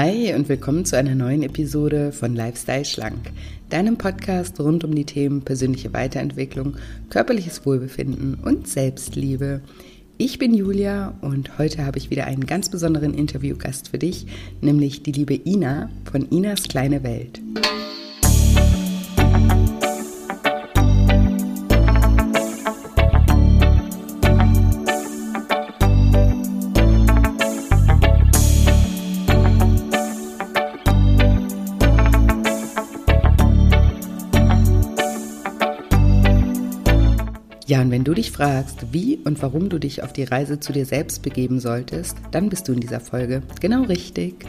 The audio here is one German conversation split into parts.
Hi und willkommen zu einer neuen Episode von Lifestyle Schlank, deinem Podcast rund um die Themen persönliche Weiterentwicklung, körperliches Wohlbefinden und Selbstliebe. Ich bin Julia und heute habe ich wieder einen ganz besonderen Interviewgast für dich, nämlich die liebe Ina von Inas kleine Welt. Fragst, wie und warum du dich auf die Reise zu dir selbst begeben solltest, dann bist du in dieser Folge genau richtig.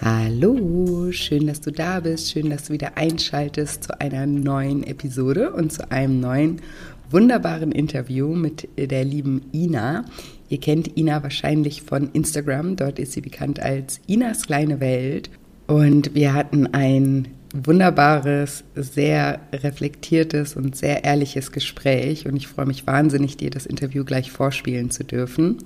Hallo, schön, dass du da bist, schön, dass du wieder einschaltest zu einer neuen Episode und zu einem neuen wunderbaren Interview mit der lieben Ina. Ihr kennt Ina wahrscheinlich von Instagram, dort ist sie bekannt als Inas kleine Welt. Und wir hatten ein wunderbares, sehr reflektiertes und sehr ehrliches Gespräch und ich freue mich wahnsinnig, dir das Interview gleich vorspielen zu dürfen.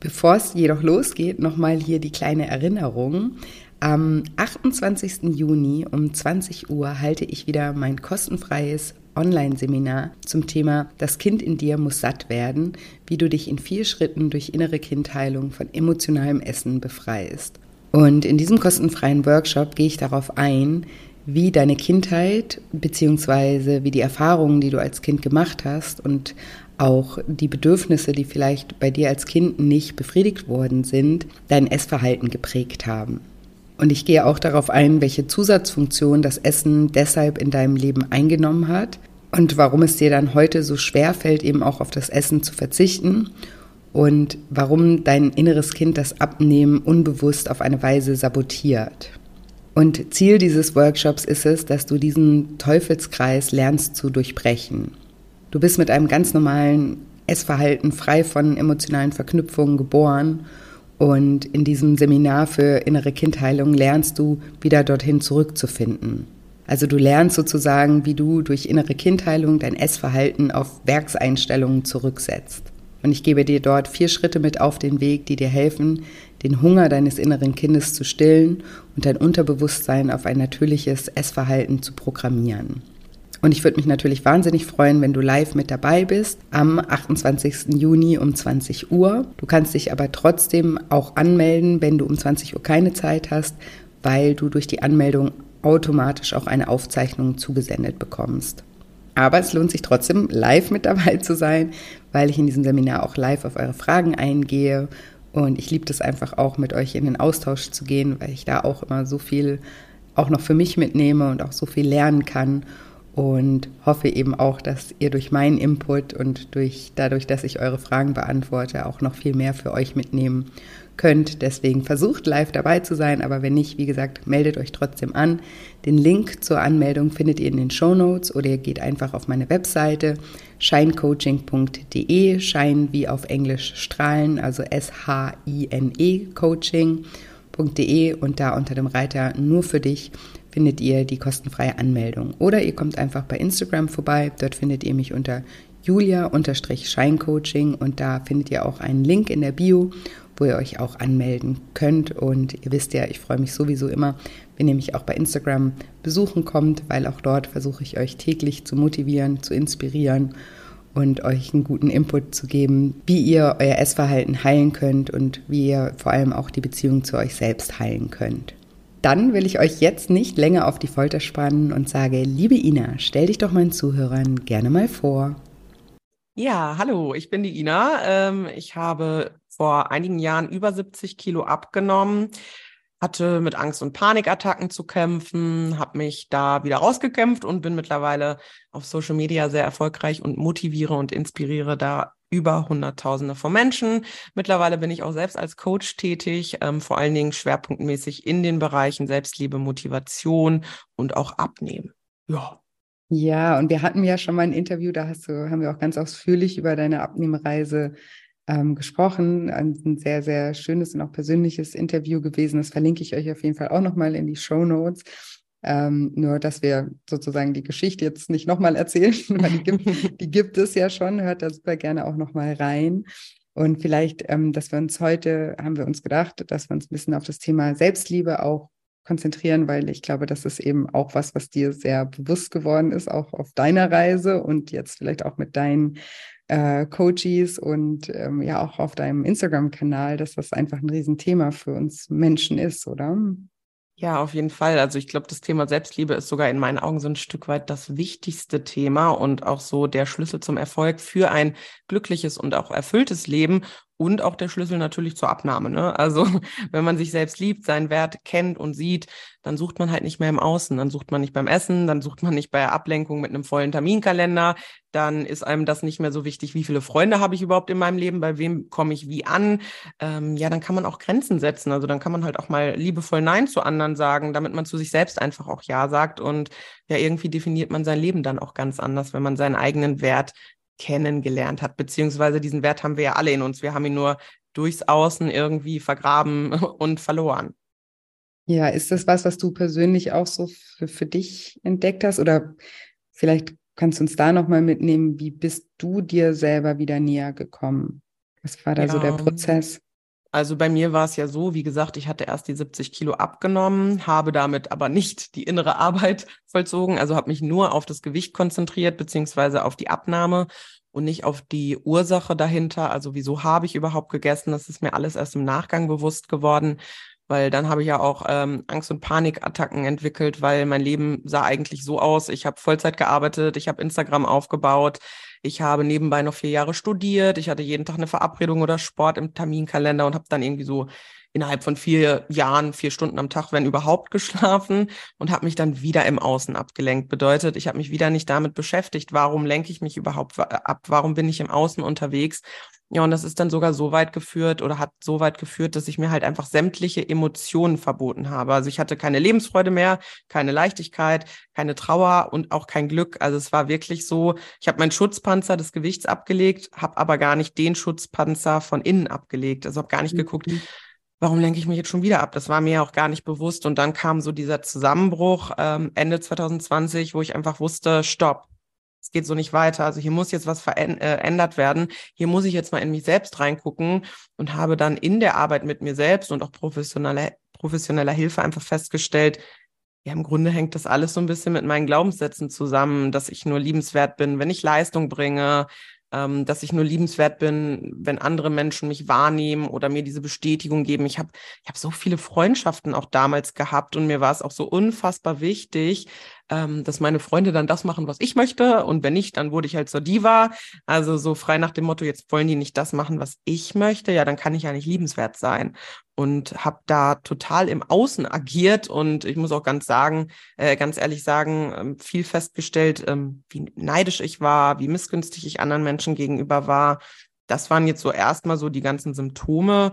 Bevor es jedoch losgeht, nochmal hier die kleine Erinnerung. Am 28. Juni um 20 Uhr halte ich wieder mein kostenfreies Online-Seminar zum Thema Das Kind in dir muss satt werden, wie du dich in vier Schritten durch innere Kindheilung von emotionalem Essen befreist. Und in diesem kostenfreien Workshop gehe ich darauf ein, wie deine Kindheit beziehungsweise wie die Erfahrungen, die du als Kind gemacht hast und auch die Bedürfnisse, die vielleicht bei dir als Kind nicht befriedigt worden sind, dein Essverhalten geprägt haben. Und ich gehe auch darauf ein, welche Zusatzfunktion das Essen deshalb in deinem Leben eingenommen hat und warum es dir dann heute so schwer fällt, eben auch auf das Essen zu verzichten und warum dein inneres Kind das Abnehmen unbewusst auf eine Weise sabotiert. Und Ziel dieses Workshops ist es, dass du diesen Teufelskreis lernst zu durchbrechen. Du bist mit einem ganz normalen Essverhalten frei von emotionalen Verknüpfungen geboren und in diesem Seminar für innere Kindheilung lernst du wieder dorthin zurückzufinden. Also du lernst sozusagen, wie du durch innere Kindheilung dein Essverhalten auf Werkseinstellungen zurücksetzt. Und ich gebe dir dort vier Schritte mit auf den Weg, die dir helfen, den Hunger deines inneren Kindes zu stillen und dein Unterbewusstsein auf ein natürliches Essverhalten zu programmieren. Und ich würde mich natürlich wahnsinnig freuen, wenn du live mit dabei bist am 28. Juni um 20 Uhr. Du kannst dich aber trotzdem auch anmelden, wenn du um 20 Uhr keine Zeit hast, weil du durch die Anmeldung automatisch auch eine Aufzeichnung zugesendet bekommst. Aber es lohnt sich trotzdem, live mit dabei zu sein, weil ich in diesem Seminar auch live auf eure Fragen eingehe. Und ich liebe das einfach auch, mit euch in den Austausch zu gehen, weil ich da auch immer so viel auch noch für mich mitnehme und auch so viel lernen kann. Und hoffe eben auch, dass ihr durch meinen Input und durch, dadurch, dass ich eure Fragen beantworte, auch noch viel mehr für euch mitnehmen könnt. Deswegen versucht live dabei zu sein, aber wenn nicht, wie gesagt, meldet euch trotzdem an. Den Link zur Anmeldung findet ihr in den Show Notes oder ihr geht einfach auf meine Webseite shinecoaching.de, Shine wie auf Englisch strahlen, also S-H-I-N-E Coaching.de und da unter dem Reiter nur für dich findet ihr die kostenfreie Anmeldung. Oder ihr kommt einfach bei Instagram vorbei, dort findet ihr mich unter julia-scheincoaching und da findet ihr auch einen Link in der Bio wo ihr euch auch anmelden könnt. Und ihr wisst ja, ich freue mich sowieso immer, wenn ihr mich auch bei Instagram besuchen kommt, weil auch dort versuche ich euch täglich zu motivieren, zu inspirieren und euch einen guten Input zu geben, wie ihr euer Essverhalten heilen könnt und wie ihr vor allem auch die Beziehung zu euch selbst heilen könnt. Dann will ich euch jetzt nicht länger auf die Folter spannen und sage, liebe Ina, stell dich doch meinen Zuhörern gerne mal vor. Ja, hallo, ich bin die Ina. Ähm, ich habe vor einigen Jahren über 70 Kilo abgenommen, hatte mit Angst- und Panikattacken zu kämpfen, habe mich da wieder rausgekämpft und bin mittlerweile auf Social Media sehr erfolgreich und motiviere und inspiriere da über Hunderttausende von Menschen. Mittlerweile bin ich auch selbst als Coach tätig, ähm, vor allen Dingen schwerpunktmäßig in den Bereichen Selbstliebe, Motivation und auch Abnehmen. Ja, ja, und wir hatten ja schon mal ein Interview, da hast du, haben wir auch ganz ausführlich über deine Abnehmreise ähm, gesprochen. Ein sehr, sehr schönes und auch persönliches Interview gewesen. Das verlinke ich euch auf jeden Fall auch nochmal in die Show Notes. Ähm, nur, dass wir sozusagen die Geschichte jetzt nicht nochmal erzählen, weil die gibt, die gibt es ja schon. Hört da super gerne auch nochmal rein. Und vielleicht, ähm, dass wir uns heute, haben wir uns gedacht, dass wir uns ein bisschen auf das Thema Selbstliebe auch konzentrieren, weil ich glaube, das ist eben auch was, was dir sehr bewusst geworden ist, auch auf deiner Reise und jetzt vielleicht auch mit deinen äh, Coaches und ähm, ja auch auf deinem Instagram-Kanal, dass das einfach ein Riesenthema für uns Menschen ist, oder? Ja, auf jeden Fall. Also ich glaube, das Thema Selbstliebe ist sogar in meinen Augen so ein Stück weit das wichtigste Thema und auch so der Schlüssel zum Erfolg für ein glückliches und auch erfülltes Leben und auch der Schlüssel natürlich zur Abnahme. Ne? Also wenn man sich selbst liebt, seinen Wert kennt und sieht, dann sucht man halt nicht mehr im Außen, dann sucht man nicht beim Essen, dann sucht man nicht bei Ablenkung mit einem vollen Terminkalender, dann ist einem das nicht mehr so wichtig, wie viele Freunde habe ich überhaupt in meinem Leben, bei wem komme ich wie an. Ähm, ja, dann kann man auch Grenzen setzen. Also dann kann man halt auch mal liebevoll Nein zu anderen sagen, damit man zu sich selbst einfach auch Ja sagt. Und ja, irgendwie definiert man sein Leben dann auch ganz anders, wenn man seinen eigenen Wert kennengelernt hat, beziehungsweise diesen Wert haben wir ja alle in uns. Wir haben ihn nur durchs Außen irgendwie vergraben und verloren. Ja, ist das was, was du persönlich auch so für, für dich entdeckt hast? Oder vielleicht kannst du uns da nochmal mitnehmen, wie bist du dir selber wieder näher gekommen? Was war da ja. so der Prozess? Also bei mir war es ja so, wie gesagt, ich hatte erst die 70 Kilo abgenommen, habe damit aber nicht die innere Arbeit vollzogen, also habe mich nur auf das Gewicht konzentriert, beziehungsweise auf die Abnahme und nicht auf die Ursache dahinter. Also wieso habe ich überhaupt gegessen? Das ist mir alles erst im Nachgang bewusst geworden, weil dann habe ich ja auch ähm, Angst- und Panikattacken entwickelt, weil mein Leben sah eigentlich so aus. Ich habe Vollzeit gearbeitet, ich habe Instagram aufgebaut, ich habe nebenbei noch vier Jahre studiert. Ich hatte jeden Tag eine Verabredung oder Sport im Terminkalender und habe dann irgendwie so innerhalb von vier Jahren, vier Stunden am Tag, wenn überhaupt, geschlafen und habe mich dann wieder im Außen abgelenkt. Bedeutet, ich habe mich wieder nicht damit beschäftigt, warum lenke ich mich überhaupt ab, warum bin ich im Außen unterwegs ja, und das ist dann sogar so weit geführt oder hat so weit geführt, dass ich mir halt einfach sämtliche Emotionen verboten habe. Also ich hatte keine Lebensfreude mehr, keine Leichtigkeit, keine Trauer und auch kein Glück. Also es war wirklich so, ich habe meinen Schutzpanzer des Gewichts abgelegt, habe aber gar nicht den Schutzpanzer von innen abgelegt. Also habe gar nicht mhm. Warum lenke ich mich jetzt schon wieder ab? Das war mir auch gar nicht bewusst. Und dann kam so dieser Zusammenbruch ähm, Ende 2020, wo ich einfach wusste, stopp, es geht so nicht weiter. Also hier muss jetzt was verändert äh, werden. Hier muss ich jetzt mal in mich selbst reingucken und habe dann in der Arbeit mit mir selbst und auch professioneller, professioneller Hilfe einfach festgestellt, ja, im Grunde hängt das alles so ein bisschen mit meinen Glaubenssätzen zusammen, dass ich nur liebenswert bin, wenn ich Leistung bringe, ähm, dass ich nur liebenswert bin, wenn andere Menschen mich wahrnehmen oder mir diese Bestätigung geben. Ich habe ich hab so viele Freundschaften auch damals gehabt und mir war es auch so unfassbar wichtig, ähm, dass meine Freunde dann das machen, was ich möchte. Und wenn nicht, dann wurde ich halt zur Diva. Also so frei nach dem Motto, jetzt wollen die nicht das machen, was ich möchte, ja, dann kann ich ja nicht liebenswert sein. Und habe da total im Außen agiert und ich muss auch ganz sagen, äh, ganz ehrlich sagen, ähm, viel festgestellt, ähm, wie neidisch ich war, wie missgünstig ich anderen Menschen gegenüber war. Das waren jetzt so erstmal so die ganzen Symptome.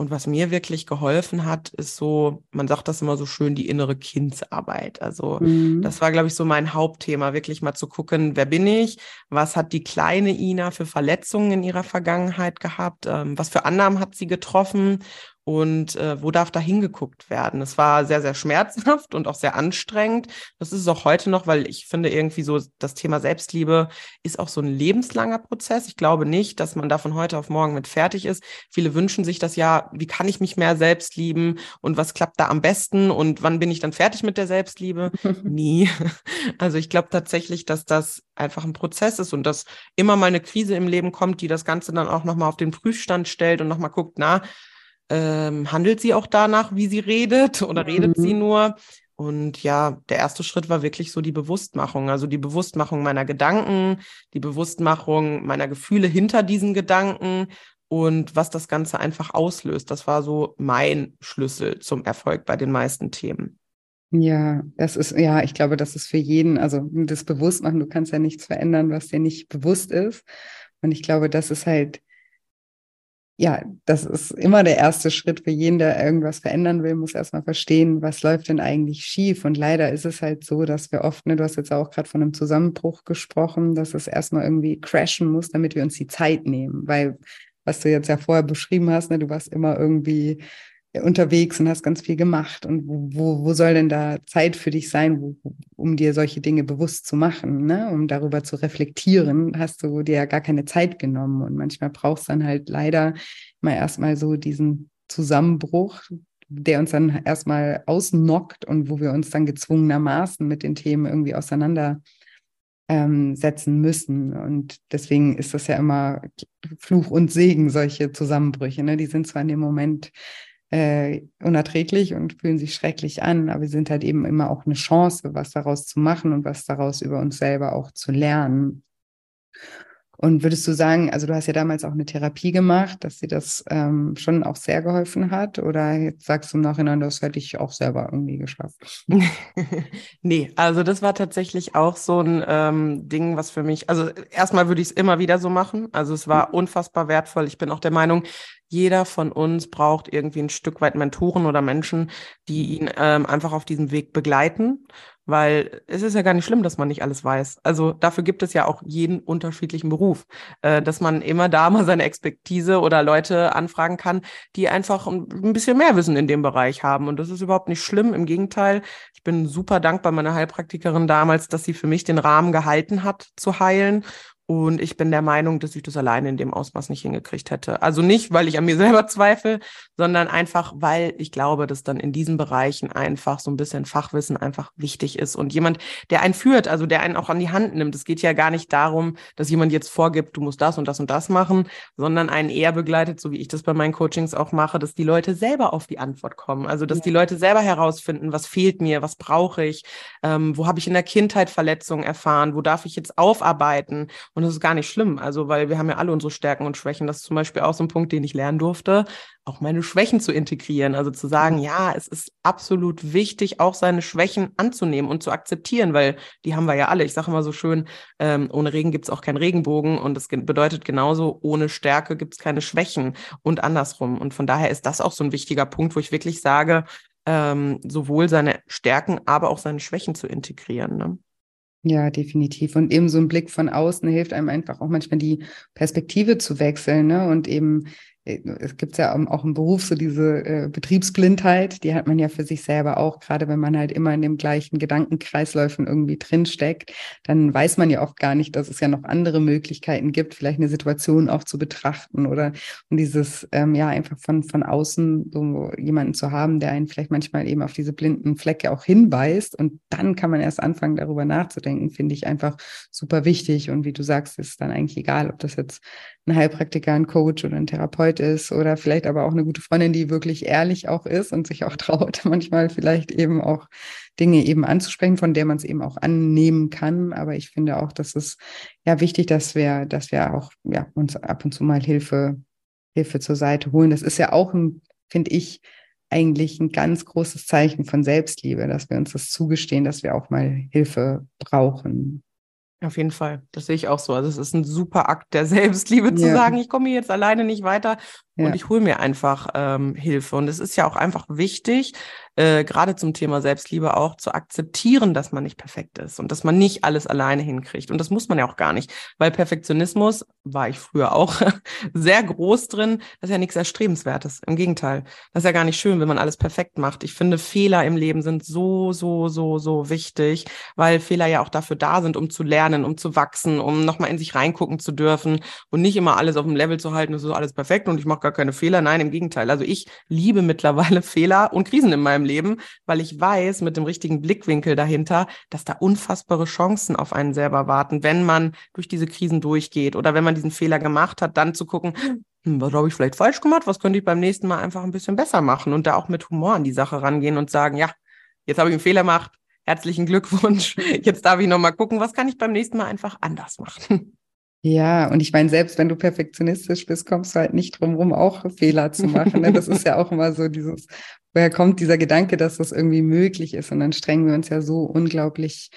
Und was mir wirklich geholfen hat, ist so, man sagt das immer so schön, die innere Kindsarbeit. Also mhm. das war, glaube ich, so mein Hauptthema, wirklich mal zu gucken, wer bin ich, was hat die kleine Ina für Verletzungen in ihrer Vergangenheit gehabt, ähm, was für Annahmen hat sie getroffen und äh, wo darf da hingeguckt werden. Es war sehr, sehr schmerzhaft und auch sehr anstrengend. Das ist es auch heute noch, weil ich finde irgendwie so, das Thema Selbstliebe ist auch so ein lebenslanger Prozess. Ich glaube nicht, dass man da von heute auf morgen mit fertig ist. Viele wünschen sich das ja, wie kann ich mich mehr selbst lieben und was klappt da am besten und wann bin ich dann fertig mit der Selbstliebe? Nie. Also ich glaube tatsächlich, dass das einfach ein Prozess ist und dass immer mal eine Krise im Leben kommt, die das Ganze dann auch nochmal auf den Prüfstand stellt und nochmal guckt, na, ähm, handelt sie auch danach, wie sie redet oder redet mhm. sie nur? Und ja, der erste Schritt war wirklich so die Bewusstmachung, also die Bewusstmachung meiner Gedanken, die Bewusstmachung meiner Gefühle hinter diesen Gedanken und was das Ganze einfach auslöst. Das war so mein Schlüssel zum Erfolg bei den meisten Themen. Ja, das ist, ja, ich glaube, das ist für jeden, also das Bewusstmachen, du kannst ja nichts verändern, was dir nicht bewusst ist. Und ich glaube, das ist halt ja, das ist immer der erste Schritt für jeden, der irgendwas verändern will, muss erstmal verstehen, was läuft denn eigentlich schief. Und leider ist es halt so, dass wir oft, ne, du hast jetzt auch gerade von einem Zusammenbruch gesprochen, dass es erstmal irgendwie crashen muss, damit wir uns die Zeit nehmen. Weil, was du jetzt ja vorher beschrieben hast, ne, du warst immer irgendwie unterwegs und hast ganz viel gemacht. Und wo, wo soll denn da Zeit für dich sein, wo, um dir solche Dinge bewusst zu machen, ne? um darüber zu reflektieren, hast du dir ja gar keine Zeit genommen. Und manchmal brauchst du dann halt leider mal erstmal so diesen Zusammenbruch, der uns dann erstmal ausnockt und wo wir uns dann gezwungenermaßen mit den Themen irgendwie auseinandersetzen ähm, müssen. Und deswegen ist das ja immer Fluch und Segen, solche Zusammenbrüche. Ne? Die sind zwar in dem Moment äh, unerträglich und fühlen sich schrecklich an, aber sie sind halt eben immer auch eine Chance, was daraus zu machen und was daraus über uns selber auch zu lernen. Und würdest du sagen, also du hast ja damals auch eine Therapie gemacht, dass dir das ähm, schon auch sehr geholfen hat? Oder jetzt sagst du im Nachhinein, das hätte ich auch selber irgendwie geschafft? nee, also das war tatsächlich auch so ein ähm, Ding, was für mich, also erstmal würde ich es immer wieder so machen. Also es war unfassbar wertvoll. Ich bin auch der Meinung, jeder von uns braucht irgendwie ein Stück weit Mentoren oder Menschen, die ihn ähm, einfach auf diesem Weg begleiten, weil es ist ja gar nicht schlimm, dass man nicht alles weiß. Also dafür gibt es ja auch jeden unterschiedlichen Beruf, äh, dass man immer da mal seine Expertise oder Leute anfragen kann, die einfach ein bisschen mehr Wissen in dem Bereich haben. Und das ist überhaupt nicht schlimm. Im Gegenteil, ich bin super dankbar meiner Heilpraktikerin damals, dass sie für mich den Rahmen gehalten hat zu heilen und ich bin der Meinung, dass ich das alleine in dem Ausmaß nicht hingekriegt hätte. Also nicht, weil ich an mir selber zweifle, sondern einfach, weil ich glaube, dass dann in diesen Bereichen einfach so ein bisschen Fachwissen einfach wichtig ist. Und jemand, der einen führt, also der einen auch an die Hand nimmt. Es geht ja gar nicht darum, dass jemand jetzt vorgibt, du musst das und das und das machen, sondern einen eher begleitet, so wie ich das bei meinen Coachings auch mache, dass die Leute selber auf die Antwort kommen. Also dass ja. die Leute selber herausfinden, was fehlt mir, was brauche ich, ähm, wo habe ich in der Kindheit Verletzungen erfahren, wo darf ich jetzt aufarbeiten. Und das ist gar nicht schlimm. Also, weil wir haben ja alle unsere Stärken und Schwächen. Das ist zum Beispiel auch so ein Punkt, den ich lernen durfte, auch meine Schwächen zu integrieren. Also zu sagen, ja, es ist absolut wichtig, auch seine Schwächen anzunehmen und zu akzeptieren, weil die haben wir ja alle. Ich sage immer so schön, ähm, ohne Regen gibt es auch keinen Regenbogen. Und das bedeutet genauso, ohne Stärke gibt es keine Schwächen und andersrum. Und von daher ist das auch so ein wichtiger Punkt, wo ich wirklich sage, ähm, sowohl seine Stärken, aber auch seine Schwächen zu integrieren. Ne? Ja, definitiv. Und eben so ein Blick von außen hilft einem einfach auch manchmal die Perspektive zu wechseln ne? und eben es gibt ja auch im Beruf so diese äh, Betriebsblindheit, die hat man ja für sich selber auch, gerade wenn man halt immer in dem gleichen Gedankenkreisläufen irgendwie drinsteckt, dann weiß man ja oft gar nicht, dass es ja noch andere Möglichkeiten gibt, vielleicht eine Situation auch zu betrachten oder und dieses, ähm, ja, einfach von, von außen so jemanden zu haben, der einen vielleicht manchmal eben auf diese blinden Flecke auch hinweist. Und dann kann man erst anfangen, darüber nachzudenken, finde ich einfach super wichtig. Und wie du sagst, ist dann eigentlich egal, ob das jetzt ein Heilpraktiker, ein Coach oder ein Therapeut ist oder vielleicht aber auch eine gute Freundin, die wirklich ehrlich auch ist und sich auch traut, manchmal vielleicht eben auch Dinge eben anzusprechen, von der man es eben auch annehmen kann. Aber ich finde auch, dass es ja wichtig, dass wir, dass wir auch ja, uns ab und zu mal Hilfe, Hilfe zur Seite holen. Das ist ja auch ein, finde ich, eigentlich ein ganz großes Zeichen von Selbstliebe, dass wir uns das zugestehen, dass wir auch mal Hilfe brauchen. Auf jeden Fall, das sehe ich auch so. Also es ist ein super Akt der Selbstliebe zu ja. sagen, ich komme jetzt alleine nicht weiter ja. und ich hole mir einfach ähm, Hilfe. Und es ist ja auch einfach wichtig, äh, gerade zum Thema Selbstliebe auch zu akzeptieren, dass man nicht perfekt ist und dass man nicht alles alleine hinkriegt. Und das muss man ja auch gar nicht, weil Perfektionismus war ich früher auch sehr groß drin. Das ist ja nichts Erstrebenswertes. Im Gegenteil, das ist ja gar nicht schön, wenn man alles perfekt macht. Ich finde, Fehler im Leben sind so, so, so, so wichtig, weil Fehler ja auch dafür da sind, um zu lernen, um zu wachsen, um nochmal in sich reingucken zu dürfen und nicht immer alles auf dem Level zu halten, das ist alles perfekt und ich mache gar keine Fehler. Nein, im Gegenteil. Also ich liebe mittlerweile Fehler und Krisen in meinem Leben Leben, weil ich weiß mit dem richtigen Blickwinkel dahinter, dass da unfassbare Chancen auf einen selber warten, wenn man durch diese Krisen durchgeht oder wenn man diesen Fehler gemacht hat, dann zu gucken, hm, was habe ich vielleicht falsch gemacht, was könnte ich beim nächsten Mal einfach ein bisschen besser machen und da auch mit Humor an die Sache rangehen und sagen, ja, jetzt habe ich einen Fehler gemacht, herzlichen Glückwunsch, jetzt darf ich nochmal gucken, was kann ich beim nächsten Mal einfach anders machen. Ja, und ich meine, selbst wenn du perfektionistisch bist, kommst du halt nicht drum rum, auch Fehler zu machen. Ne? Das ist ja auch immer so dieses, woher kommt dieser Gedanke, dass das irgendwie möglich ist? Und dann strengen wir uns ja so unglaublich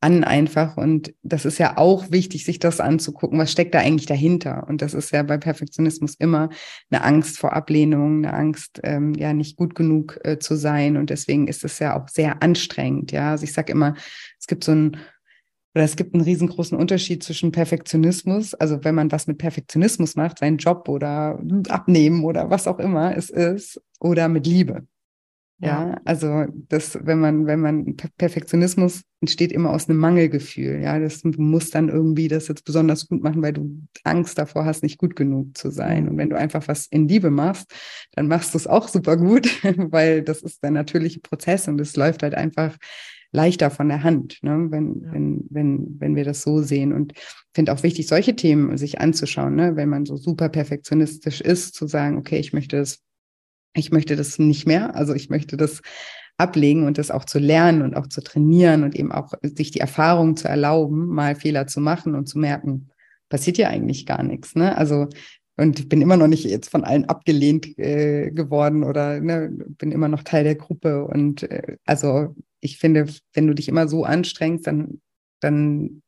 an einfach. Und das ist ja auch wichtig, sich das anzugucken. Was steckt da eigentlich dahinter? Und das ist ja bei Perfektionismus immer eine Angst vor Ablehnung, eine Angst, ähm, ja, nicht gut genug äh, zu sein. Und deswegen ist es ja auch sehr anstrengend. Ja, also ich sage immer, es gibt so ein oder es gibt einen riesengroßen Unterschied zwischen Perfektionismus, also wenn man was mit Perfektionismus macht, seinen Job oder abnehmen oder was auch immer es ist, oder mit Liebe. Ja, also das, wenn man, wenn man Perfektionismus entsteht immer aus einem Mangelgefühl. Ja, das, du musst dann irgendwie das jetzt besonders gut machen, weil du Angst davor hast, nicht gut genug zu sein. Und wenn du einfach was in Liebe machst, dann machst du es auch super gut, weil das ist der natürliche Prozess und es läuft halt einfach leichter von der Hand, ne? wenn, ja. wenn, wenn, wenn wir das so sehen. Und ich finde auch wichtig, solche Themen sich anzuschauen, ne? wenn man so super perfektionistisch ist, zu sagen, okay, ich möchte das, ich möchte das nicht mehr, also ich möchte das ablegen und das auch zu lernen und auch zu trainieren und eben auch sich die Erfahrung zu erlauben, mal Fehler zu machen und zu merken, passiert ja eigentlich gar nichts. Ne? Also und ich bin immer noch nicht jetzt von allen abgelehnt äh, geworden oder ne, bin immer noch Teil der Gruppe. Und äh, also ich finde, wenn du dich immer so anstrengst, dann, dann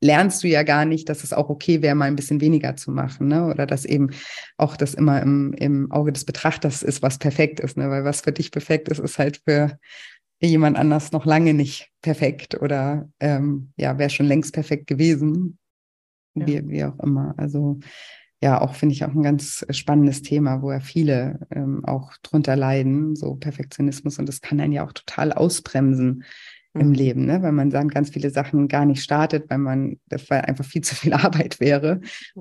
lernst du ja gar nicht, dass es auch okay wäre, mal ein bisschen weniger zu machen, ne? Oder dass eben auch das immer im, im Auge des Betrachters ist, was perfekt ist, ne? Weil was für dich perfekt ist, ist halt für jemand anders noch lange nicht perfekt oder ähm, ja, wäre schon längst perfekt gewesen. Ja. Wie, wie auch immer. Also ja, auch finde ich auch ein ganz spannendes Thema, wo ja viele ähm, auch drunter leiden, so Perfektionismus. Und das kann einen ja auch total ausbremsen mhm. im Leben, ne? weil man dann ganz viele Sachen gar nicht startet, weil man, das weil einfach viel zu viel Arbeit wäre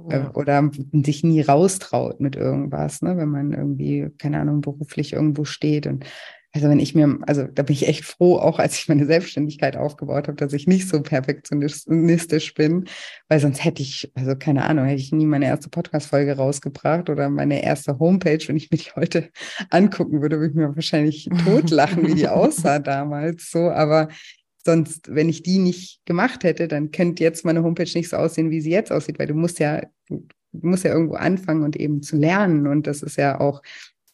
äh, ja. oder sich nie raustraut mit irgendwas, ne? wenn man irgendwie, keine Ahnung, beruflich irgendwo steht und also wenn ich mir, also da bin ich echt froh, auch als ich meine Selbstständigkeit aufgebaut habe, dass ich nicht so perfektionistisch bin, weil sonst hätte ich, also keine Ahnung, hätte ich nie meine erste Podcast-Folge rausgebracht oder meine erste Homepage, wenn ich mir die heute angucken würde, würde ich mir wahrscheinlich totlachen, wie die aussah damals so, aber sonst, wenn ich die nicht gemacht hätte, dann könnte jetzt meine Homepage nicht so aussehen, wie sie jetzt aussieht, weil du musst ja, du musst ja irgendwo anfangen und eben zu lernen. Und das ist ja auch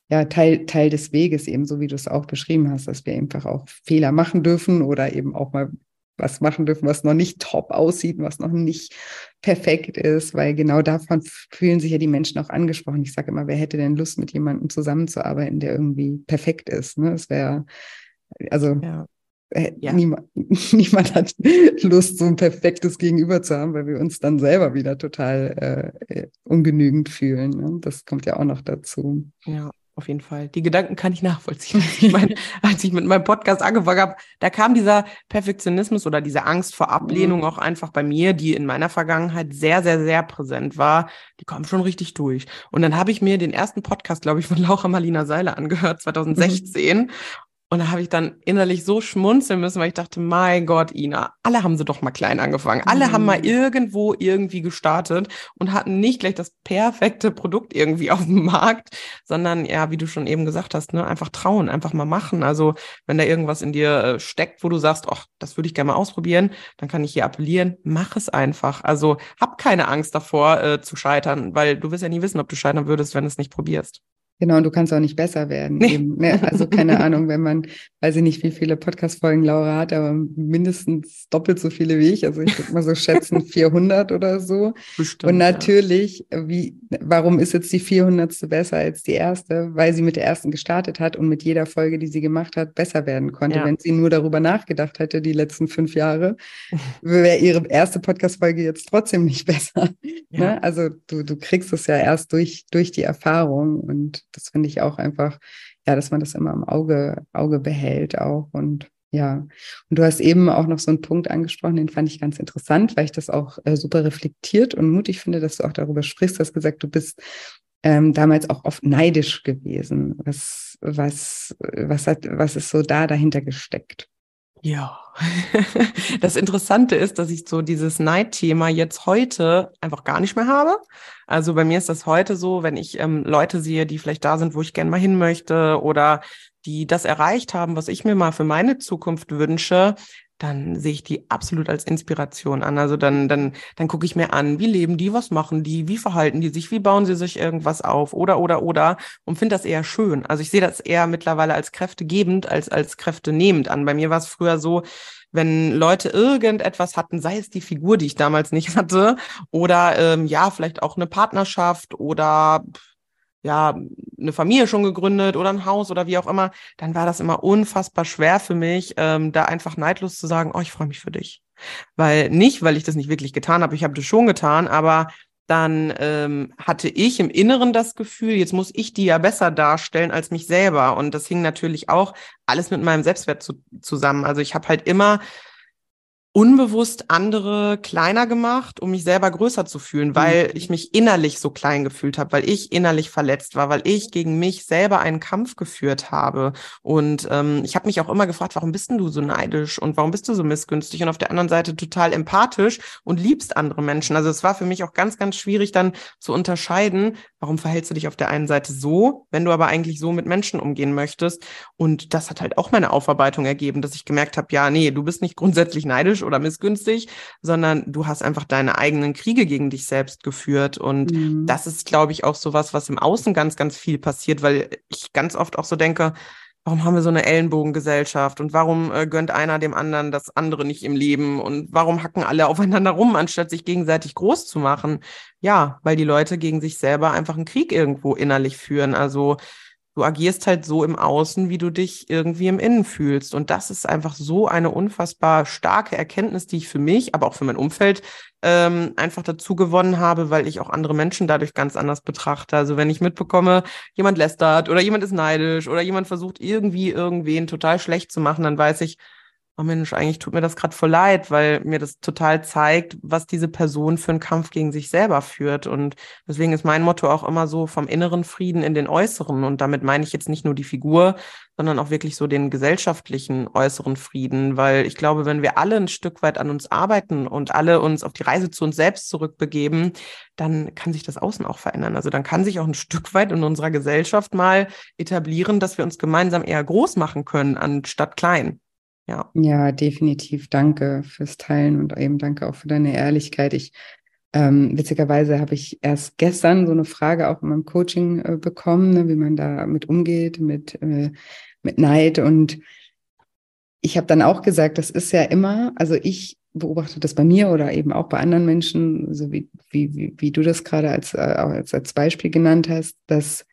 ja, Teil, Teil des Weges, eben so wie du es auch beschrieben hast, dass wir einfach auch Fehler machen dürfen oder eben auch mal was machen dürfen, was noch nicht top aussieht, was noch nicht perfekt ist, weil genau davon fühlen sich ja die Menschen auch angesprochen. Ich sage immer, wer hätte denn Lust, mit jemandem zusammenzuarbeiten, der irgendwie perfekt ist? Ne? Das wäre, also ja. Äh, ja. Niemand, niemand, hat Lust, so ein perfektes Gegenüber zu haben, weil wir uns dann selber wieder total äh, äh ungenügend fühlen. Ne? Das kommt ja auch noch dazu. Ja, auf jeden Fall. Die Gedanken kann ich nachvollziehen. Ich meine, als ich mit meinem Podcast angefangen habe, da kam dieser Perfektionismus oder diese Angst vor Ablehnung mhm. auch einfach bei mir, die in meiner Vergangenheit sehr, sehr, sehr präsent war. Die kommt schon richtig durch. Und dann habe ich mir den ersten Podcast, glaube ich, von Laura Marlina Seiler angehört, 2016. Mhm. Und da habe ich dann innerlich so schmunzeln müssen, weil ich dachte, mein Gott, Ina, alle haben sie doch mal klein angefangen. Alle mhm. haben mal mhm. irgendwo irgendwie gestartet und hatten nicht gleich das perfekte Produkt irgendwie auf dem Markt, sondern ja, wie du schon eben gesagt hast, ne, einfach trauen, einfach mal machen. Also wenn da irgendwas in dir äh, steckt, wo du sagst, ach, das würde ich gerne mal ausprobieren, dann kann ich hier appellieren, mach es einfach. Also hab keine Angst davor äh, zu scheitern, weil du wirst ja nie wissen, ob du scheitern würdest, wenn du es nicht probierst. Genau, und du kannst auch nicht besser werden. Nee. Eben, ne? Also keine Ahnung, wenn man, weiß ich nicht, wie viele Podcast-Folgen Laura hat, aber mindestens doppelt so viele wie ich. Also ich würde mal so schätzen 400 oder so. Bestimmt, und natürlich, ja. wie, warum ist jetzt die 400. besser als die erste? Weil sie mit der ersten gestartet hat und mit jeder Folge, die sie gemacht hat, besser werden konnte. Ja. Wenn sie nur darüber nachgedacht hätte, die letzten fünf Jahre, wäre ihre erste Podcast-Folge jetzt trotzdem nicht besser. Ja. Ne? Also du, du kriegst es ja erst durch, durch die Erfahrung und das finde ich auch einfach, ja, dass man das immer im Auge, Auge behält auch und ja, und du hast eben auch noch so einen Punkt angesprochen, den fand ich ganz interessant, weil ich das auch äh, super reflektiert und mutig finde, dass du auch darüber sprichst. Du hast gesagt, du bist ähm, damals auch oft neidisch gewesen. Was, was, was hat, was ist so da dahinter gesteckt? Ja, das Interessante ist, dass ich so dieses Neidthema jetzt heute einfach gar nicht mehr habe. Also bei mir ist das heute so, wenn ich ähm, Leute sehe, die vielleicht da sind, wo ich gerne mal hin möchte oder die das erreicht haben, was ich mir mal für meine Zukunft wünsche, dann sehe ich die absolut als Inspiration an. Also dann, dann, dann gucke ich mir an, wie leben die, was machen die, wie verhalten die sich, wie bauen sie sich irgendwas auf oder, oder, oder und finde das eher schön. Also ich sehe das eher mittlerweile als kräftegebend als als kräftenehmend an. Bei mir war es früher so, wenn Leute irgendetwas hatten, sei es die Figur, die ich damals nicht hatte, oder ähm, ja, vielleicht auch eine Partnerschaft oder ja, eine Familie schon gegründet oder ein Haus oder wie auch immer, dann war das immer unfassbar schwer für mich, ähm, da einfach neidlos zu sagen, oh, ich freue mich für dich. Weil nicht, weil ich das nicht wirklich getan habe, ich habe das schon getan, aber dann ähm, hatte ich im Inneren das Gefühl, jetzt muss ich die ja besser darstellen als mich selber. Und das hing natürlich auch alles mit meinem Selbstwert zu, zusammen. Also ich habe halt immer unbewusst andere kleiner gemacht, um mich selber größer zu fühlen, weil mhm. ich mich innerlich so klein gefühlt habe, weil ich innerlich verletzt war, weil ich gegen mich selber einen Kampf geführt habe. Und ähm, ich habe mich auch immer gefragt, warum bist denn du so neidisch und warum bist du so missgünstig und auf der anderen Seite total empathisch und liebst andere Menschen. Also es war für mich auch ganz, ganz schwierig dann zu unterscheiden, warum verhältst du dich auf der einen Seite so, wenn du aber eigentlich so mit Menschen umgehen möchtest. Und das hat halt auch meine Aufarbeitung ergeben, dass ich gemerkt habe, ja, nee, du bist nicht grundsätzlich neidisch oder missgünstig, sondern du hast einfach deine eigenen Kriege gegen dich selbst geführt. Und mhm. das ist, glaube ich, auch so was, was im Außen ganz, ganz viel passiert, weil ich ganz oft auch so denke, warum haben wir so eine Ellenbogengesellschaft und warum äh, gönnt einer dem anderen das andere nicht im Leben und warum hacken alle aufeinander rum, anstatt sich gegenseitig groß zu machen? Ja, weil die Leute gegen sich selber einfach einen Krieg irgendwo innerlich führen. Also du agierst halt so im Außen, wie du dich irgendwie im Innen fühlst. Und das ist einfach so eine unfassbar starke Erkenntnis, die ich für mich, aber auch für mein Umfeld ähm, einfach dazu gewonnen habe, weil ich auch andere Menschen dadurch ganz anders betrachte. Also wenn ich mitbekomme, jemand lästert oder jemand ist neidisch oder jemand versucht irgendwie irgendwen total schlecht zu machen, dann weiß ich, oh Mensch, eigentlich tut mir das gerade voll leid, weil mir das total zeigt, was diese Person für einen Kampf gegen sich selber führt. Und deswegen ist mein Motto auch immer so vom inneren Frieden in den äußeren. Und damit meine ich jetzt nicht nur die Figur, sondern auch wirklich so den gesellschaftlichen äußeren Frieden, weil ich glaube, wenn wir alle ein Stück weit an uns arbeiten und alle uns auf die Reise zu uns selbst zurückbegeben, dann kann sich das Außen auch verändern. Also dann kann sich auch ein Stück weit in unserer Gesellschaft mal etablieren, dass wir uns gemeinsam eher groß machen können, anstatt klein. Ja. ja, definitiv. Danke fürs Teilen und eben danke auch für deine Ehrlichkeit. Ich ähm, witzigerweise habe ich erst gestern so eine Frage auch in meinem Coaching äh, bekommen, ne, wie man da mit umgeht, mit, äh, mit Neid. Und ich habe dann auch gesagt, das ist ja immer, also ich beobachte das bei mir oder eben auch bei anderen Menschen, so wie, wie, wie, wie du das gerade als, äh, als, als Beispiel genannt hast, dass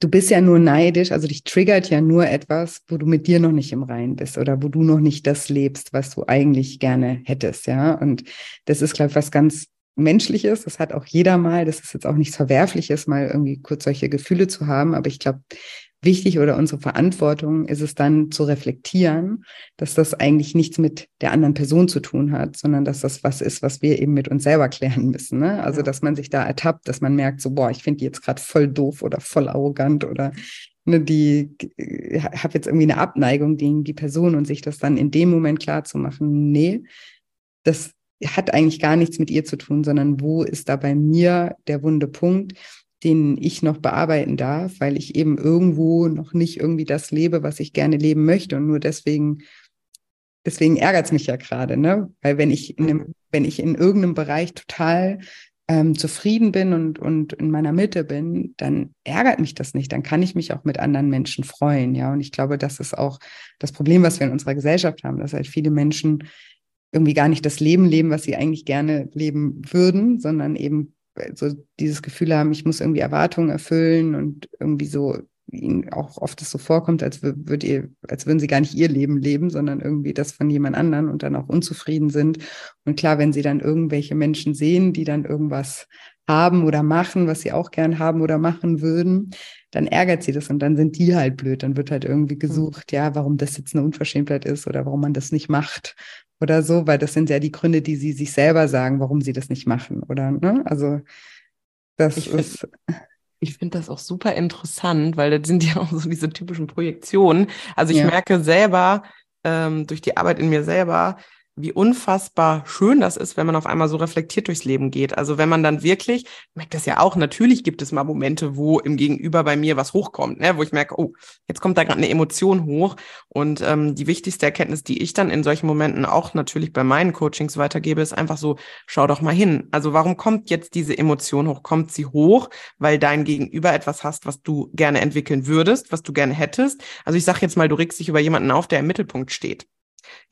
du bist ja nur neidisch, also dich triggert ja nur etwas, wo du mit dir noch nicht im Reinen bist oder wo du noch nicht das lebst, was du eigentlich gerne hättest, ja. Und das ist, glaube ich, was ganz Menschliches. Das hat auch jeder mal. Das ist jetzt auch nichts Verwerfliches, mal irgendwie kurz solche Gefühle zu haben. Aber ich glaube, wichtig oder unsere Verantwortung ist es dann zu reflektieren, dass das eigentlich nichts mit der anderen Person zu tun hat, sondern dass das was ist, was wir eben mit uns selber klären müssen. Ne? Also, ja. dass man sich da ertappt, dass man merkt, so, boah, ich finde die jetzt gerade voll doof oder voll arrogant oder ne, die habe jetzt irgendwie eine Abneigung gegen die Person und sich das dann in dem Moment klar zu machen, nee, das hat eigentlich gar nichts mit ihr zu tun, sondern wo ist da bei mir der wunde Punkt? den ich noch bearbeiten darf, weil ich eben irgendwo noch nicht irgendwie das lebe, was ich gerne leben möchte. Und nur deswegen, deswegen ärgert es mich ja gerade, ne? Weil wenn ich in einem, mhm. wenn ich in irgendeinem Bereich total ähm, zufrieden bin und, und in meiner Mitte bin, dann ärgert mich das nicht. Dann kann ich mich auch mit anderen Menschen freuen, ja. Und ich glaube, das ist auch das Problem, was wir in unserer Gesellschaft haben, dass halt viele Menschen irgendwie gar nicht das Leben leben, was sie eigentlich gerne leben würden, sondern eben so dieses Gefühl haben, ich muss irgendwie Erwartungen erfüllen und irgendwie so ihnen auch oft es so vorkommt, als würd ihr, als würden sie gar nicht ihr Leben leben, sondern irgendwie das von jemand anderen und dann auch unzufrieden sind. Und klar, wenn sie dann irgendwelche Menschen sehen, die dann irgendwas haben oder machen, was sie auch gern haben oder machen würden, dann ärgert sie das und dann sind die halt blöd. Dann wird halt irgendwie mhm. gesucht, ja, warum das jetzt eine Unverschämtheit ist oder warum man das nicht macht oder so, weil das sind ja die Gründe, die sie sich selber sagen, warum sie das nicht machen, oder? Ne? Also das ich ist. Find, ich finde das auch super interessant, weil das sind ja auch so diese typischen Projektionen. Also ich ja. merke selber ähm, durch die Arbeit in mir selber, wie unfassbar schön das ist, wenn man auf einmal so reflektiert durchs Leben geht. Also wenn man dann wirklich, ich merke das ja auch, natürlich gibt es mal Momente, wo im Gegenüber bei mir was hochkommt, ne? wo ich merke, oh, jetzt kommt da gerade eine Emotion hoch. Und ähm, die wichtigste Erkenntnis, die ich dann in solchen Momenten auch natürlich bei meinen Coachings weitergebe, ist einfach so, schau doch mal hin. Also warum kommt jetzt diese Emotion hoch? Kommt sie hoch, weil dein Gegenüber etwas hast, was du gerne entwickeln würdest, was du gerne hättest? Also ich sage jetzt mal, du regst dich über jemanden auf, der im Mittelpunkt steht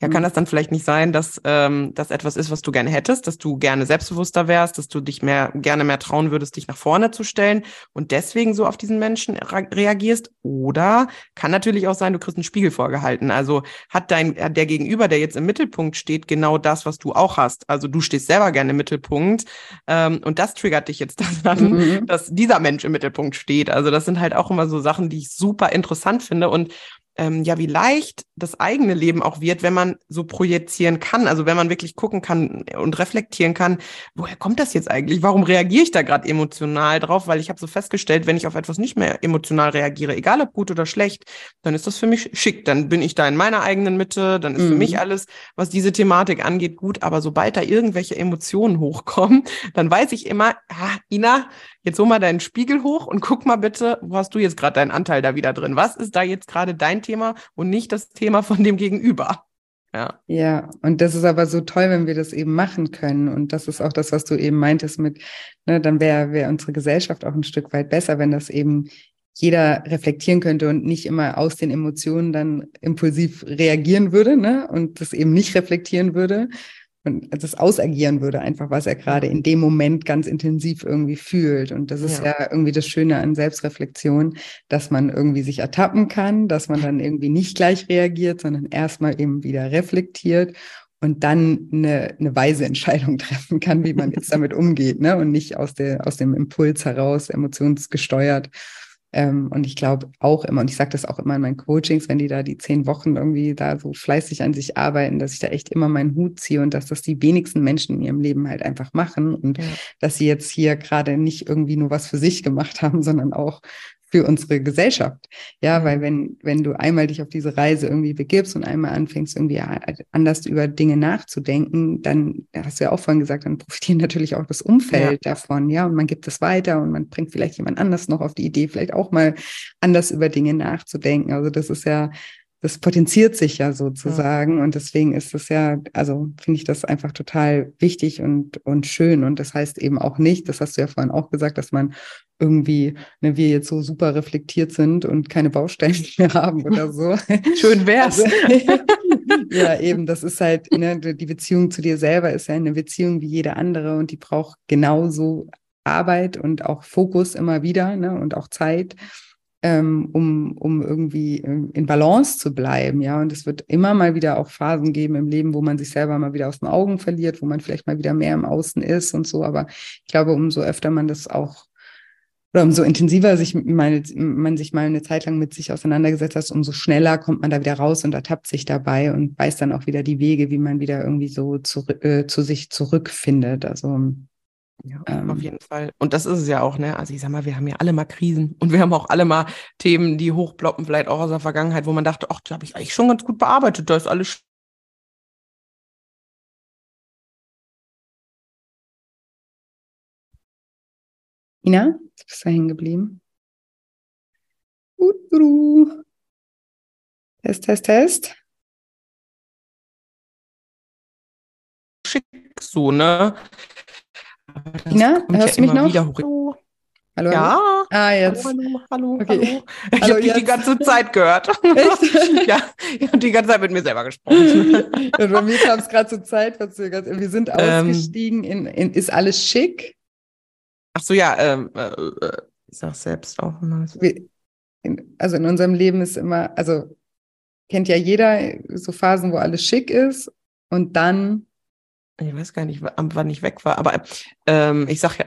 Ja, kann mhm. das dann vielleicht nicht sein, dass ähm, das etwas ist, was du gerne hättest, dass du gerne selbstbewusster wärst, dass du dich mehr gerne mehr trauen würdest, dich nach vorne zu stellen und deswegen so auf diesen Menschen reagierst? Oder kann natürlich auch sein, du kriegst einen Spiegel vorgehalten. Also hat dein der Gegenüber, der jetzt im Mittelpunkt steht, genau das, was du auch hast. Also du stehst selber gerne im Mittelpunkt ähm, und das triggert dich jetzt daran, mhm. dass dieser Mensch im Mittelpunkt steht. Also das sind halt auch immer so Sachen, die ich super interessant finde und ähm, ja, wie leicht das eigene Leben auch wird, wenn man so projizieren kann. Also wenn man wirklich gucken kann und reflektieren kann, woher kommt das jetzt eigentlich? Warum reagiere ich da gerade emotional drauf? Weil ich habe so festgestellt, wenn ich auf etwas nicht mehr emotional reagiere, egal ob gut oder schlecht, dann ist das für mich schick. Dann bin ich da in meiner eigenen Mitte, dann ist mhm. für mich mhm. alles, was diese Thematik angeht, gut. Aber sobald da irgendwelche Emotionen hochkommen, dann weiß ich immer, ah, Ina, jetzt hol mal deinen Spiegel hoch und guck mal bitte, wo hast du jetzt gerade deinen Anteil da wieder drin? Was ist da jetzt gerade dein Thema und nicht das Thema von dem Gegenüber? Ja. ja, und das ist aber so toll, wenn wir das eben machen können. Und das ist auch das, was du eben meintest mit, ne, dann wäre wär unsere Gesellschaft auch ein Stück weit besser, wenn das eben jeder reflektieren könnte und nicht immer aus den Emotionen dann impulsiv reagieren würde ne? und das eben nicht reflektieren würde, das ausagieren würde, einfach was er gerade in dem Moment ganz intensiv irgendwie fühlt. Und das ist ja. ja. irgendwie das Schöne an Selbstreflexion, dass man irgendwie sich ertappen kann, dass man dann irgendwie nicht gleich reagiert, sondern erstmal eben wieder reflektiert und dann eine, eine weise Entscheidung treffen kann, wie man jetzt damit umgeht, ne? Und nicht aus der, aus dem Impuls heraus, emotionsgesteuert ähm, und ich glaube auch immer, und ich sage das auch immer in meinen Coachings, wenn die da die zehn Wochen irgendwie da so fleißig an sich arbeiten, dass ich da echt immer meinen Hut ziehe und dass das die wenigsten Menschen in ihrem Leben halt einfach machen und ja. dass sie jetzt hier gerade nicht irgendwie nur was für sich gemacht haben, sondern auch für unsere Gesellschaft. Ja, mhm. weil wenn, wenn du einmal dich auf diese Reise irgendwie begibst und einmal anfängst, irgendwie anders über Dinge nachzudenken, dann hast du ja auch vorhin gesagt, dann profitiert natürlich auch das Umfeld ja. davon, ja, und man gibt es weiter und man bringt vielleicht jemand anders noch auf die Idee, vielleicht auch mal anders über Dinge nachzudenken. Also das ist ja das potenziert sich ja sozusagen. Ja. Und deswegen ist es ja, also finde ich das einfach total wichtig und, und schön. Und das heißt eben auch nicht, das hast du ja vorhin auch gesagt, dass man irgendwie, ne, wir jetzt so super reflektiert sind und keine Baustellen mehr haben oder so. Schön wär's. Also, ja, eben, das ist halt, ne, die Beziehung zu dir selber ist ja eine Beziehung wie jede andere und die braucht genauso Arbeit und auch Fokus immer wieder ne, und auch Zeit ähm, um, um irgendwie in Balance zu bleiben, ja. Und es wird immer mal wieder auch Phasen geben im Leben, wo man sich selber mal wieder aus den Augen verliert, wo man vielleicht mal wieder mehr im Außen ist und so. Aber ich glaube, umso öfter man das auch oder umso intensiver sich mal, man sich mal eine Zeit lang mit sich auseinandergesetzt hat, umso schneller kommt man da wieder raus und ertappt sich dabei und weiß dann auch wieder die Wege, wie man wieder irgendwie so zu, äh, zu sich zurückfindet. Also ja, ähm, auf jeden Fall. Und das ist es ja auch, ne? Also ich sag mal, wir haben ja alle mal Krisen und wir haben auch alle mal Themen, die hochploppen, vielleicht auch aus der Vergangenheit, wo man dachte, ach, da habe ich eigentlich schon ganz gut bearbeitet, da ist alles Ina, bist du hängen geblieben? Test, Test, Test. Schick so, ne? Tina, hörst ja du mich noch? Hallo. Hallo? Ja. Ah, jetzt. Hallo, hallo, okay. hallo. Ich habe dich die ganze Zeit gehört. Echt? ja, ich habe die ganze Zeit mit mir selber gesprochen. Und bei mir kam es gerade zur Zeit verzögert. Wir sind ähm. ausgestiegen in, in Ist alles schick? Ach so, ja, ähm, äh, äh ich sag selbst auch immer. So. Also in unserem Leben ist immer, also kennt ja jeder so Phasen, wo alles schick ist und dann ich weiß gar nicht, wann ich weg war, aber ähm, ich sag ja,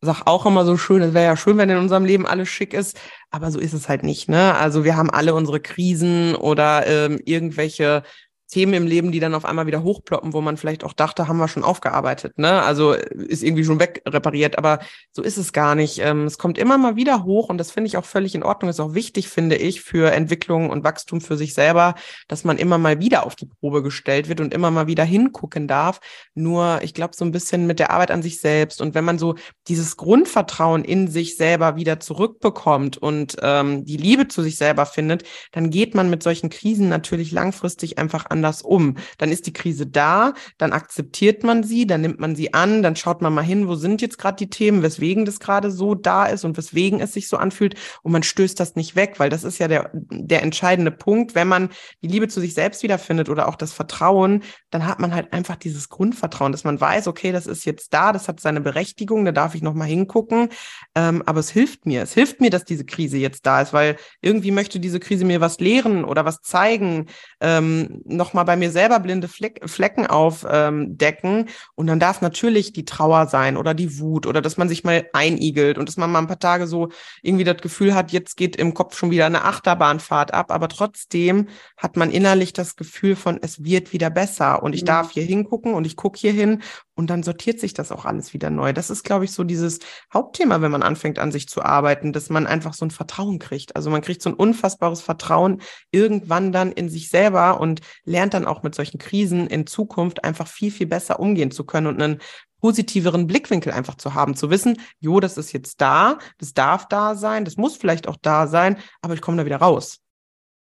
sag auch immer so schön, es wäre ja schön, wenn in unserem Leben alles schick ist, aber so ist es halt nicht, ne? Also wir haben alle unsere Krisen oder ähm, irgendwelche Themen im Leben, die dann auf einmal wieder hochploppen, wo man vielleicht auch dachte, haben wir schon aufgearbeitet, ne? Also ist irgendwie schon wegrepariert, aber so ist es gar nicht. Ähm, es kommt immer mal wieder hoch und das finde ich auch völlig in Ordnung. Ist auch wichtig, finde ich, für Entwicklung und Wachstum für sich selber, dass man immer mal wieder auf die Probe gestellt wird und immer mal wieder hingucken darf. Nur, ich glaube, so ein bisschen mit der Arbeit an sich selbst und wenn man so dieses Grundvertrauen in sich selber wieder zurückbekommt und ähm, die Liebe zu sich selber findet, dann geht man mit solchen Krisen natürlich langfristig einfach an anders um. Dann ist die Krise da, dann akzeptiert man sie, dann nimmt man sie an, dann schaut man mal hin, wo sind jetzt gerade die Themen, weswegen das gerade so da ist und weswegen es sich so anfühlt und man stößt das nicht weg, weil das ist ja der, der entscheidende Punkt. Wenn man die Liebe zu sich selbst wiederfindet oder auch das Vertrauen, dann hat man halt einfach dieses Grundvertrauen, dass man weiß, okay, das ist jetzt da, das hat seine Berechtigung, da darf ich nochmal hingucken. Ähm, aber es hilft mir. Es hilft mir, dass diese Krise jetzt da ist, weil irgendwie möchte diese Krise mir was lehren oder was zeigen, ähm, nochmal bei mir selber blinde Fleck, Flecken aufdecken. Ähm, und dann darf natürlich die Trauer sein oder die Wut oder dass man sich mal einigelt und dass man mal ein paar Tage so irgendwie das Gefühl hat, jetzt geht im Kopf schon wieder eine Achterbahnfahrt ab. Aber trotzdem hat man innerlich das Gefühl von, es wird wieder besser und ich mhm. darf hier hingucken und ich gucke hier hin und dann sortiert sich das auch alles wieder neu. Das ist, glaube ich, so dieses Hauptthema, wenn man anfängt an sich zu arbeiten, dass man einfach so ein Vertrauen kriegt. Also man kriegt so ein unfassbares Vertrauen irgendwann dann in sich selber und lernt dann auch mit solchen Krisen in Zukunft einfach viel, viel besser umgehen zu können und einen positiveren Blickwinkel einfach zu haben, zu wissen, jo, das ist jetzt da, das darf da sein, das muss vielleicht auch da sein, aber ich komme da wieder raus.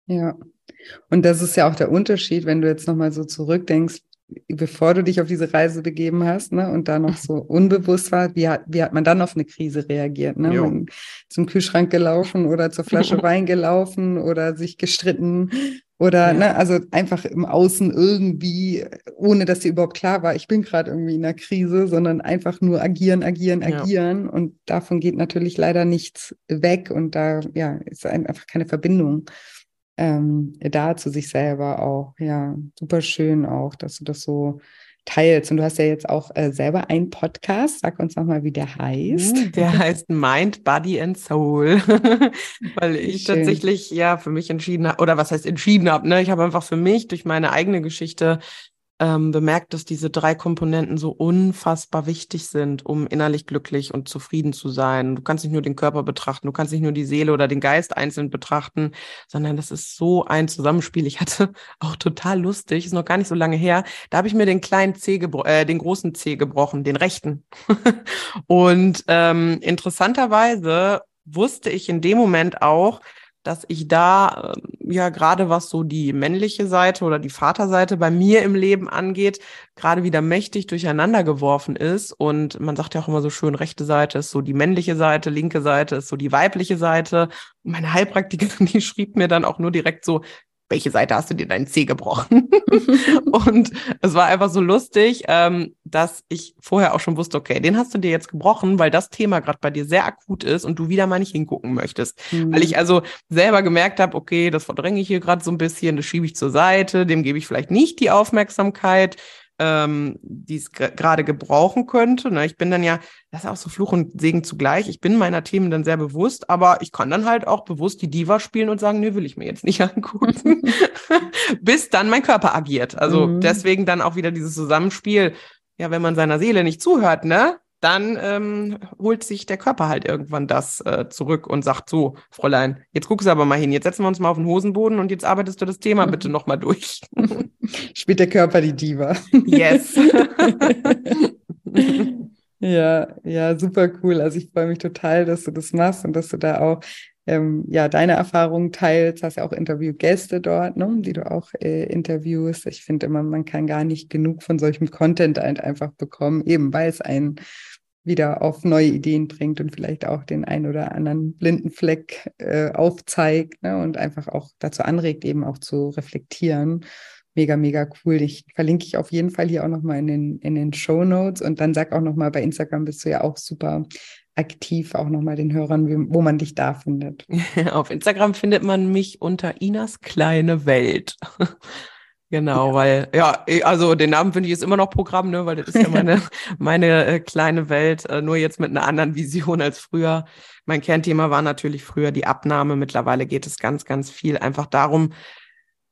Ja. Und das ist ja auch der Unterschied, wenn du jetzt nochmal so zurückdenkst, bevor du dich auf diese Reise begeben hast, ne, und da noch so unbewusst war, wie hat, wie hat man dann auf eine Krise reagiert? Ne? Man zum Kühlschrank gelaufen oder zur Flasche Wein gelaufen oder sich gestritten oder, ja. ne, also einfach im Außen irgendwie, ohne dass dir überhaupt klar war, ich bin gerade irgendwie in einer Krise, sondern einfach nur agieren, agieren, agieren. Ja. Und davon geht natürlich leider nichts weg und da, ja, ist einfach keine Verbindung ähm, da zu sich selber auch. Ja, super schön auch, dass du das so teilst. Und du hast ja jetzt auch äh, selber einen Podcast. Sag uns nochmal, wie der heißt. Hm, der heißt Mind, Body and Soul. Weil ich Schön. tatsächlich ja für mich entschieden habe, oder was heißt entschieden habe, ne? Ich habe einfach für mich durch meine eigene Geschichte ähm, bemerkt, dass diese drei Komponenten so unfassbar wichtig sind, um innerlich glücklich und zufrieden zu sein. Du kannst nicht nur den Körper betrachten, du kannst nicht nur die Seele oder den Geist einzeln betrachten, sondern das ist so ein Zusammenspiel. Ich hatte auch total lustig, ist noch gar nicht so lange her, da habe ich mir den kleinen C, äh, den großen C gebrochen, den rechten. und ähm, interessanterweise wusste ich in dem Moment auch, dass ich da ähm, ja gerade was so die männliche Seite oder die Vaterseite bei mir im Leben angeht, gerade wieder mächtig durcheinander geworfen ist. Und man sagt ja auch immer so schön, rechte Seite ist so die männliche Seite, linke Seite ist so die weibliche Seite. Und meine Heilpraktikerin, die schrieb mir dann auch nur direkt so, welche Seite hast du dir deinen Zeh gebrochen? und es war einfach so lustig, ähm, dass ich vorher auch schon wusste, okay, den hast du dir jetzt gebrochen, weil das Thema gerade bei dir sehr akut ist und du wieder mal nicht hingucken möchtest. Mhm. Weil ich also selber gemerkt habe, okay, das verdränge ich hier gerade so ein bisschen, das schiebe ich zur Seite, dem gebe ich vielleicht nicht die Aufmerksamkeit ähm, die es gerade gebrauchen könnte. Ne? Ich bin dann ja, das ist auch so Fluch und Segen zugleich. Ich bin meiner Themen dann sehr bewusst, aber ich kann dann halt auch bewusst die Diva spielen und sagen, nee, will ich mir jetzt nicht angucken. Bis dann mein Körper agiert. Also mhm. deswegen dann auch wieder dieses Zusammenspiel. Ja, wenn man seiner Seele nicht zuhört, ne, dann ähm, holt sich der Körper halt irgendwann das äh, zurück und sagt so, Fräulein, jetzt guckst du aber mal hin, jetzt setzen wir uns mal auf den Hosenboden und jetzt arbeitest du das Thema bitte nochmal durch. Spielt der Körper die Diva. Yes. ja, ja, super cool. Also ich freue mich total, dass du das machst und dass du da auch ähm, ja, deine Erfahrungen teilst, hast ja auch Interviewgäste dort, ne, die du auch äh, interviewst. Ich finde immer, man kann gar nicht genug von solchem Content einfach bekommen, eben weil es einen wieder auf neue Ideen bringt und vielleicht auch den ein oder anderen blinden Fleck äh, aufzeigt ne, und einfach auch dazu anregt, eben auch zu reflektieren. Mega, mega cool. Ich verlinke ich auf jeden Fall hier auch nochmal in den, in den Show Notes und dann sag auch nochmal, bei Instagram bist du ja auch super aktiv, auch nochmal den Hörern, wo man dich da findet. auf Instagram findet man mich unter Inas kleine Welt. Genau, ja. weil, ja, eh, also den Namen finde ich ist immer noch Programm, ne, weil das ist ja meine, meine äh, kleine Welt, äh, nur jetzt mit einer anderen Vision als früher. Mein Kernthema war natürlich früher die Abnahme. Mittlerweile geht es ganz, ganz viel einfach darum,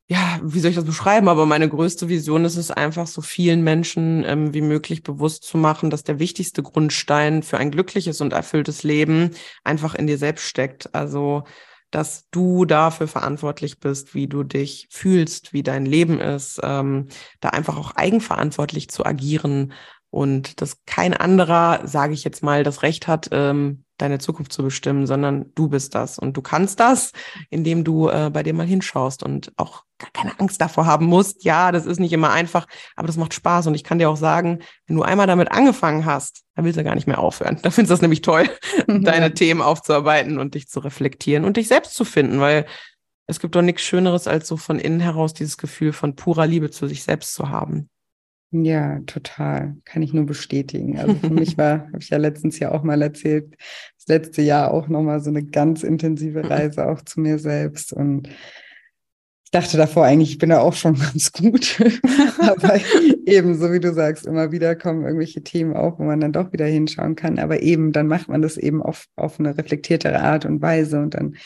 ja, wie soll ich das beschreiben? Aber meine größte Vision ist es einfach, so vielen Menschen ähm, wie möglich bewusst zu machen, dass der wichtigste Grundstein für ein glückliches und erfülltes Leben einfach in dir selbst steckt. Also dass du dafür verantwortlich bist, wie du dich fühlst, wie dein Leben ist, ähm, da einfach auch eigenverantwortlich zu agieren und dass kein anderer, sage ich jetzt mal, das Recht hat, ähm, deine Zukunft zu bestimmen, sondern du bist das. Und du kannst das, indem du äh, bei dir mal hinschaust und auch gar keine Angst davor haben musst. Ja, das ist nicht immer einfach, aber das macht Spaß. Und ich kann dir auch sagen, wenn du einmal damit angefangen hast, dann willst du gar nicht mehr aufhören. Da findest du das nämlich toll, deine Themen aufzuarbeiten und dich zu reflektieren und dich selbst zu finden, weil es gibt doch nichts Schöneres, als so von innen heraus dieses Gefühl von purer Liebe zu sich selbst zu haben. Ja, total. Kann ich nur bestätigen. Also für mich war, habe ich ja letztens ja auch mal erzählt, das letzte Jahr auch nochmal so eine ganz intensive Reise auch zu mir selbst. Und ich dachte davor eigentlich, ich bin da auch schon ganz gut. Aber eben, so wie du sagst, immer wieder kommen irgendwelche Themen auf, wo man dann doch wieder hinschauen kann. Aber eben, dann macht man das eben auf, auf eine reflektiertere Art und Weise und dann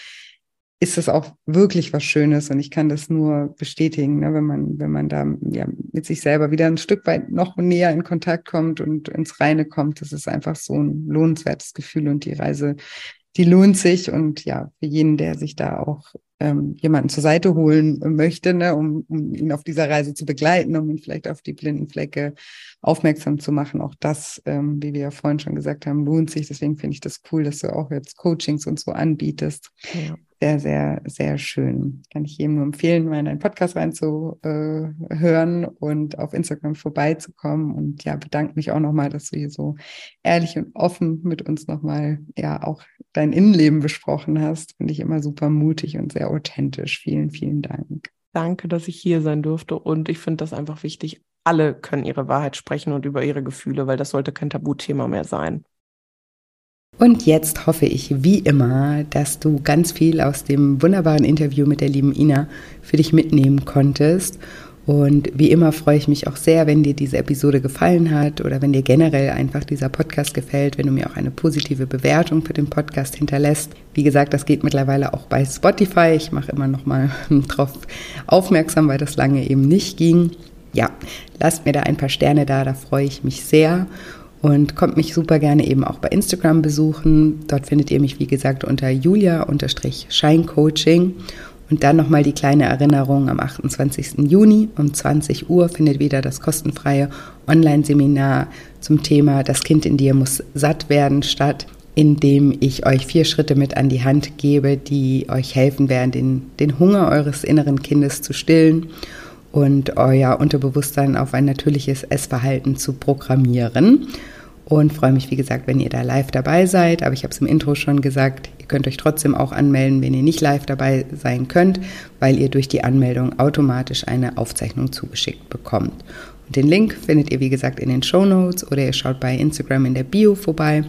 ist es auch wirklich was Schönes und ich kann das nur bestätigen, ne, wenn man, wenn man da ja, mit sich selber wieder ein Stück weit noch näher in Kontakt kommt und ins Reine kommt. Das ist einfach so ein lohnenswertes Gefühl und die Reise, die lohnt sich und ja, für jeden, der sich da auch ähm, jemanden zur Seite holen möchte, ne, um, um ihn auf dieser Reise zu begleiten, um ihn vielleicht auf die blinden Flecke aufmerksam zu machen. Auch das, ähm, wie wir ja vorhin schon gesagt haben, lohnt sich. Deswegen finde ich das cool, dass du auch jetzt Coachings und so anbietest. Ja sehr, sehr, sehr schön. Kann ich jedem nur empfehlen, mal in einen Podcast reinzuhören und auf Instagram vorbeizukommen. Und ja, bedanke mich auch nochmal, dass du hier so ehrlich und offen mit uns nochmal ja auch dein Innenleben besprochen hast. Finde ich immer super mutig und sehr authentisch. Vielen, vielen Dank. Danke, dass ich hier sein durfte. Und ich finde das einfach wichtig. Alle können ihre Wahrheit sprechen und über ihre Gefühle, weil das sollte kein Tabuthema mehr sein. Und jetzt hoffe ich wie immer, dass du ganz viel aus dem wunderbaren Interview mit der lieben Ina für dich mitnehmen konntest. Und wie immer freue ich mich auch sehr, wenn dir diese Episode gefallen hat oder wenn dir generell einfach dieser Podcast gefällt, wenn du mir auch eine positive Bewertung für den Podcast hinterlässt. Wie gesagt, das geht mittlerweile auch bei Spotify. Ich mache immer noch mal drauf aufmerksam, weil das lange eben nicht ging. Ja, lasst mir da ein paar Sterne da, da freue ich mich sehr und kommt mich super gerne eben auch bei Instagram besuchen. Dort findet ihr mich, wie gesagt, unter julia-scheincoaching. Und dann nochmal die kleine Erinnerung, am 28. Juni um 20 Uhr findet wieder das kostenfreie Online-Seminar zum Thema Das Kind in dir muss satt werden statt, in dem ich euch vier Schritte mit an die Hand gebe, die euch helfen werden, den, den Hunger eures inneren Kindes zu stillen und euer Unterbewusstsein auf ein natürliches Essverhalten zu programmieren und freue mich, wie gesagt, wenn ihr da live dabei seid. Aber ich habe es im Intro schon gesagt, ihr könnt euch trotzdem auch anmelden, wenn ihr nicht live dabei sein könnt, weil ihr durch die Anmeldung automatisch eine Aufzeichnung zugeschickt bekommt. Und den Link findet ihr, wie gesagt, in den Show Notes oder ihr schaut bei Instagram in der Bio vorbei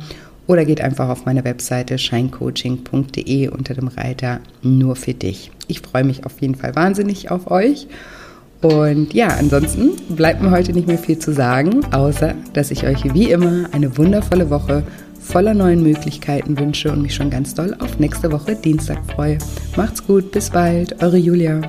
oder geht einfach auf meine Webseite shinecoaching.de unter dem Reiter nur für dich. Ich freue mich auf jeden Fall wahnsinnig auf euch und ja, ansonsten bleibt mir heute nicht mehr viel zu sagen, außer dass ich euch wie immer eine wundervolle Woche voller neuen Möglichkeiten wünsche und mich schon ganz doll auf nächste Woche Dienstag freue. Macht's gut, bis bald, eure Julia.